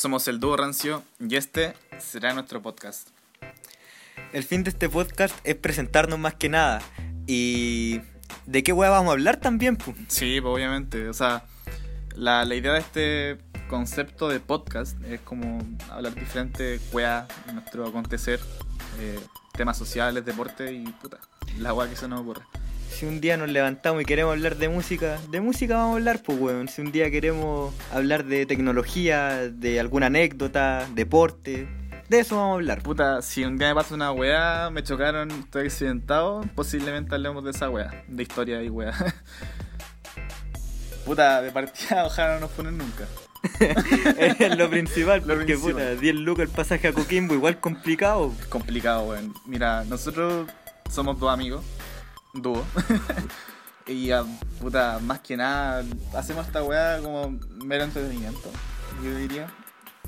Somos el dúo Rancio y este será nuestro podcast. El fin de este podcast es presentarnos más que nada. Y. ¿De qué weá vamos a hablar también? pu? Sí, pues, obviamente. O sea, la, la idea de este concepto de podcast es como hablar diferente weá, nuestro acontecer, eh, temas sociales, deporte y puta, la weá que se nos ocurre. Si un día nos levantamos y queremos hablar de música, de música vamos a hablar, pues weón. Si un día queremos hablar de tecnología, de alguna anécdota, deporte, de eso vamos a hablar. Puta, si un día me pasa una weá, me chocaron, estoy accidentado, posiblemente hablemos de esa weá, de historia y weá. Puta, de partida ojalá no nos ponen nunca. es lo principal, Lo porque principal. puta, 10 lucas el pasaje a Coquimbo, igual complicado. Es complicado, weón. Mira, nosotros somos dos amigos, dúo. y ah, puta, más que nada, hacemos esta weá como mero entretenimiento, yo diría.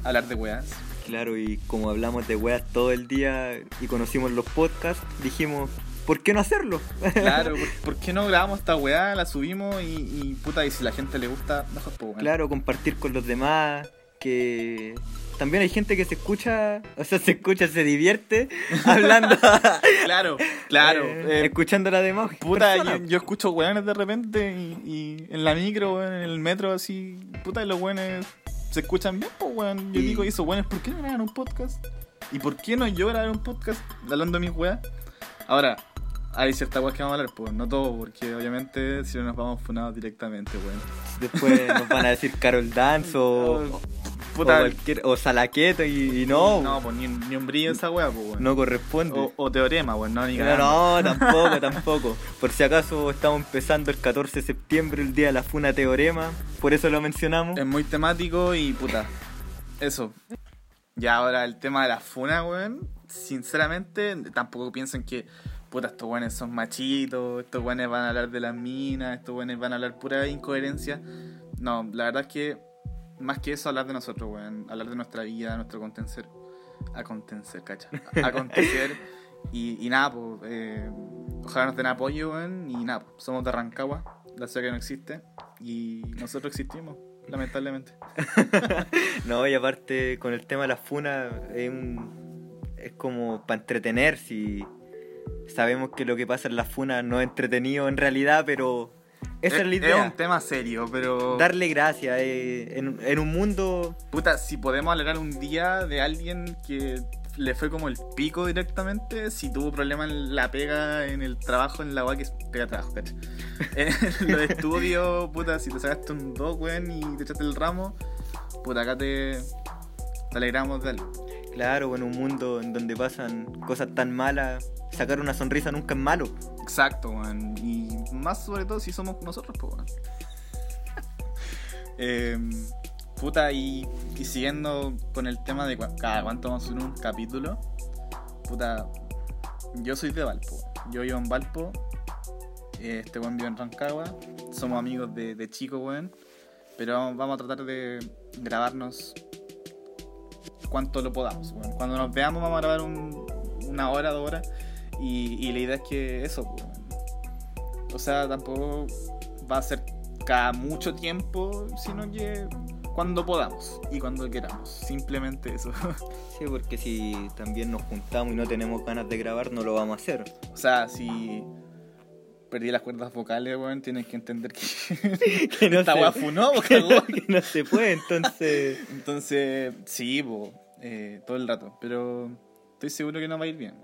Hablar de weas. Claro, y como hablamos de weas todo el día y conocimos los podcasts, dijimos, ¿por qué no hacerlo? Claro, ¿por, por qué no grabamos esta weá? La subimos y, y, puta, y si la gente le gusta, mejor pues. Claro, compartir con los demás, que también hay gente que se escucha, o sea, se escucha, se divierte hablando, Claro, claro. eh, eh, escuchando la demás. Puta, yo, escucho weones de repente y, y en la micro, weón, en el metro, así, puta, y los weones se escuchan bien, pues, weón. Yo Y- digo, ¿y esos weones por qué no graban un podcast? ¿Y por qué no yo grabar un podcast hablando de mis weas? Ahora, hay ciertas weas que vamos a hablar, pues, no todo, porque obviamente si no nos vamos funados directamente, weón. Después nos van a decir Carol Dance o, Puta, o, cualquier- o Salaqueto y, y no, no, no, pues ni, ni un brillo esa wea, pues, weón. corresponde. O, o teorema, weón, no, ni No, no, tampoco, tampoco. Por si acaso estamos empezando el 14 de septiembre, el día de la Funa Teorema, por eso lo mencionamos. Es muy temático y puta. Eso. Y ahora el tema de la funa, weón. Sinceramente, tampoco piensen que, puta, estos weones son machitos, estos weones van a hablar de las minas, estos weones van a hablar pura incoherencia. No, la verdad es que, más que eso, hablar de nosotros, weón. Hablar de nuestra vida, nuestro acontecer. Acontecer, cacha. Acontecer. y, y nada, pues, eh, ojalá nos den apoyo, weón. Y nada, pues, somos de Rancagua, la ciudad que no existe. Y nosotros existimos, lamentablemente. No, y aparte con el tema de la funa es, un- es como para entretener, si sabemos que lo que pasa en la funa no es entretenido en realidad, pero esa es, la Es idea. un tema serio, pero. Darle gracia eh, en, en un mundo... Puta, si podemos alegrar un día de alguien que le fue como el pico directamente, si tuvo problemas en la pega, en el trabajo, en la UA que es pega trabajo, cacha. En lo de estudio, puta, si te sacaste un 2, weón, y te echaste el ramo, puta, acá te, te alegramos de algo. Claro, en un mundo en donde pasan cosas tan malas, sacar una sonrisa nunca es malo. Exacto, weón. Y más sobre todo si somos nosotros, pues, weón. Em, puta, y, siguiendo con el tema de cada cuánto vamos a hacer un capítulo, puta, yo soy de Valpo. Yo vivo en Valpo. Este weón vive en Rancagua. Somos amigos de, de chico, weón. Pero vamos, a tratar de grabarnos cuanto lo podamos, weón. Cuando nos veamos vamos a grabar un- una hora, dos horas. Y, y la idea es que eso, pues. O sea, tampoco va a ser cada mucho tiempo, sino que cuando podamos y cuando queramos. Simplemente eso. Sí, porque si también nos juntamos y no tenemos ganas de grabar, no lo vamos a hacer. o sea, si perdí las cuerdas vocales, weón, tienes que entender que, Que no esta que no, que no se puede, entonces... Entonces, sí, po, eh, todo el rato. Pero estoy seguro que no va a ir bien.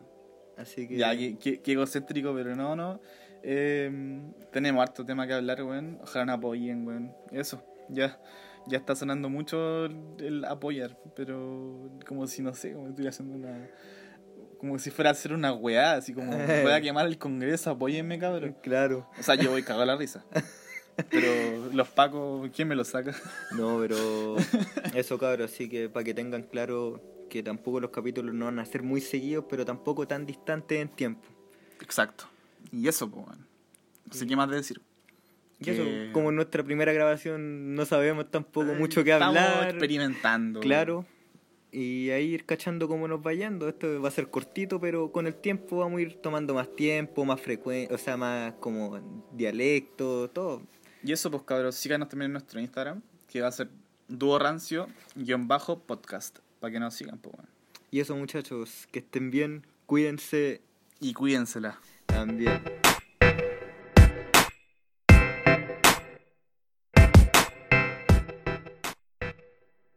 Así que... Ya, qué, qué- qué egocéntrico, pero no, no. Eh, tenemos harto tema que hablar, weón. Ojalá nos apoyen, weón. Eso, ya. Ya está sonando mucho el, apoyar, pero como si, no sé, como si estuviera haciendo una... Como si fuera a hacer una weá, así como voy a quemar el congreso, apóyenme, cabrón. Claro. O sea, yo voy cagado la risa. Pero los pacos, ¿quién me los saca? No, pero eso cabrón, así que para que tengan claro que tampoco los capítulos no van a ser muy seguidos, pero tampoco tan distantes en tiempo. Exacto. Y eso, pues, weón. No sé qué más decir. Y eso, Que- como en nuestra primera grabación no sabemos tampoco mucho que Estamos hablar. experimentando. Claro. Y ahí ir cachando cómo nos va yendo. Esto va a ser cortito, pero con el tiempo vamos a ir tomando más tiempo, más frecuente, o sea, más como dialecto, todo. Y eso, pues cabros, síganos también en nuestro Instagram, que va a ser Dúo Rancio, guion bajo, podcast. Para que nos sigan, pues, weón. Y eso muchachos, que estén bien, cuídense Y cuídensela. 岸边。